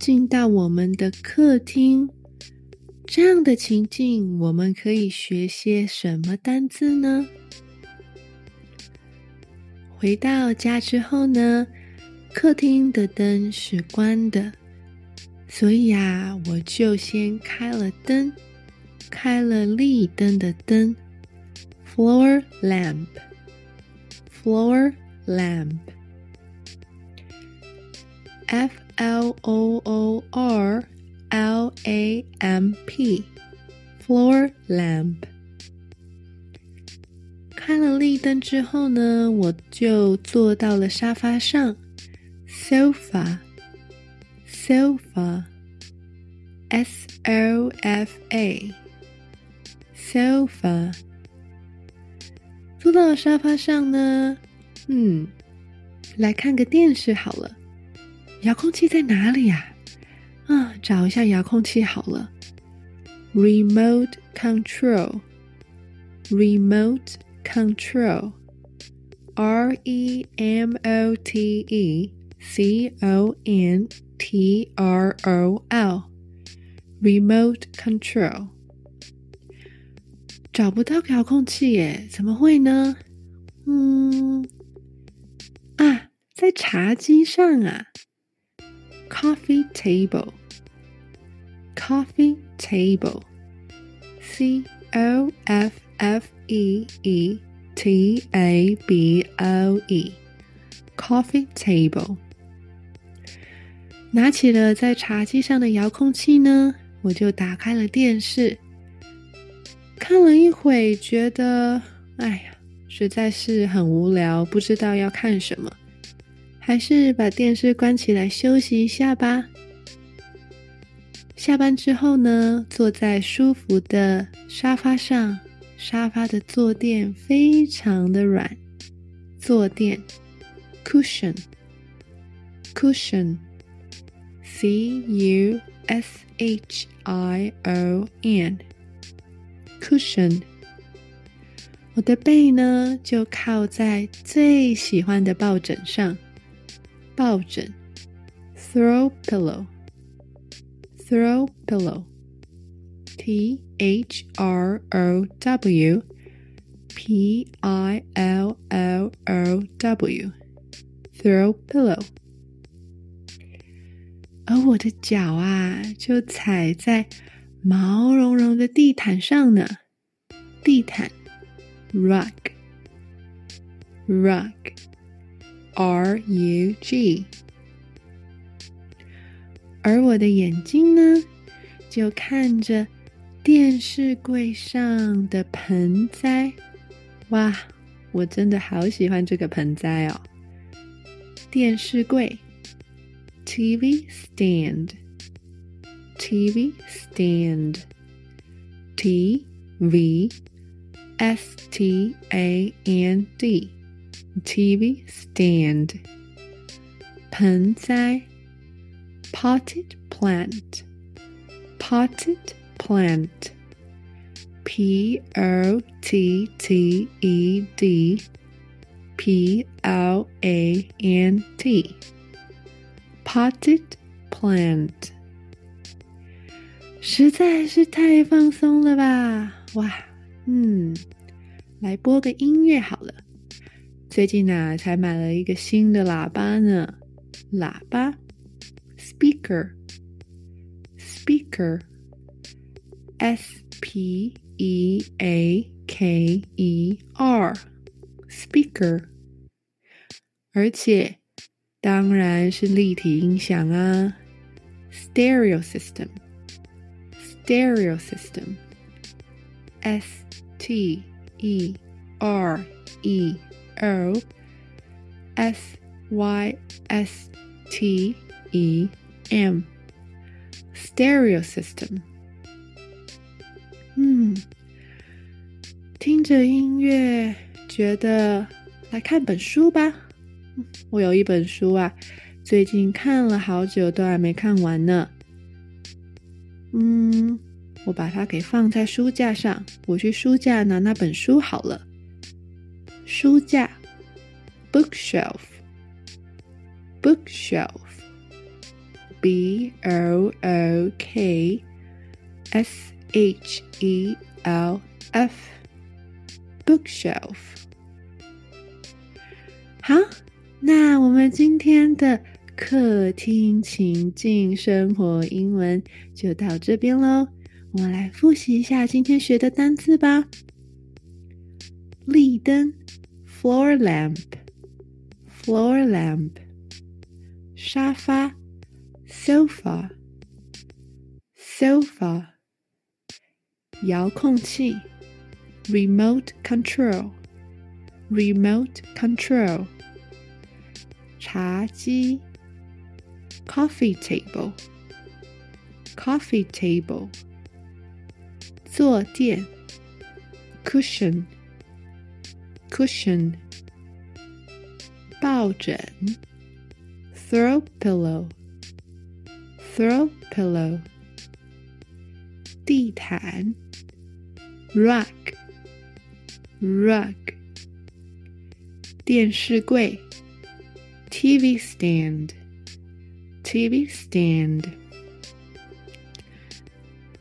进到我们的客厅，这样的情境，我们可以学些什么单字呢？回到家之后呢，客厅的灯是关的，所以啊，我就先开了灯，开了立灯的灯，floor lamp，floor lamp，f。F L O O R L A M P，floor lamp。开了立灯之后呢，我就坐到了沙发上，sofa，sofa，S O F A，sofa。坐到了沙发上呢，嗯，来看个电视好了。 遥控器在哪里呀？啊，找一下遥控器好了。Remote control，remote control，R E M O T E C O N T R O L，remote control。找不到遥控器耶，怎么会呢？嗯，啊，在茶几上啊。Coffee table, coffee table, C O F F E E T A B O E, coffee table。拿起了在茶几上的遥控器呢，我就打开了电视，看了一会，觉得哎呀，实在是很无聊，不知道要看什么。还是把电视关起来休息一下吧。下班之后呢，坐在舒服的沙发上，沙发的坐垫非常的软，坐垫 cushion，cushion，c u s h i o n，cushion。我的背呢，就靠在最喜欢的抱枕上。抱枕，throw pillow，throw pillow，T H R O W P I L L O W，throw pillow。而我的脚啊，就踩在毛茸茸的地毯上呢，地毯，rug，rug。 R U G，而我的眼睛呢，就看着电视柜上的盆栽。哇，我真的好喜欢这个盆栽哦！电视柜，TV stand，TV stand，T V S T A N D。TV stand，盆栽，potted plant，potted plant，P O T T E D P L A N T，potted plant，实在是太放松了吧！哇，嗯，来播个音乐好了。 最近呢、才买了一个新的喇叭呢，喇叭，speaker，speaker，S P E A K E R，speaker，而且当然是立体音响啊，stereo system，stereo system，S T E R E。O S Y S T E M stereo system。嗯，听着音乐，觉得来看本书吧。我有一本书啊，最近看了好久，都还没看完呢。嗯，我把它给放在书架上，我去书架拿那本书好了。书架 ，bookshelf，bookshelf，b o o k s h e l f，bookshelf。好，那我们今天的客厅情境生活英文就到这边喽。我们来复习一下今天学的单词吧。立灯。floor lamp, floor lamp，沙发，sofa, sofa，遥控器，remote control, remote control，茶几，coffee table, coffee table，坐垫，cushion。cushion 抱枕 throw pillow throw pillow 地毯 rug rug 电视柜 TV stand TV stand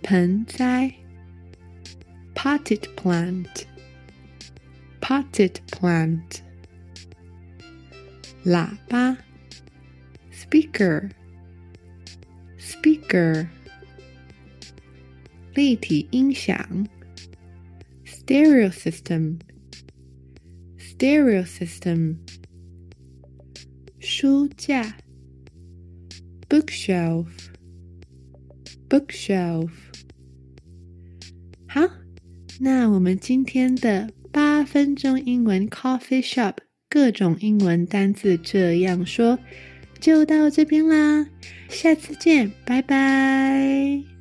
盆栽 potted plant potted plant， 喇叭，speaker，speaker，立体音响，stereo system，stereo system，书架，bookshelf，bookshelf。好，那我们今天的。八分钟英文 Coffee Shop，各种英文单字这样说，就到这边啦，下次见，拜拜。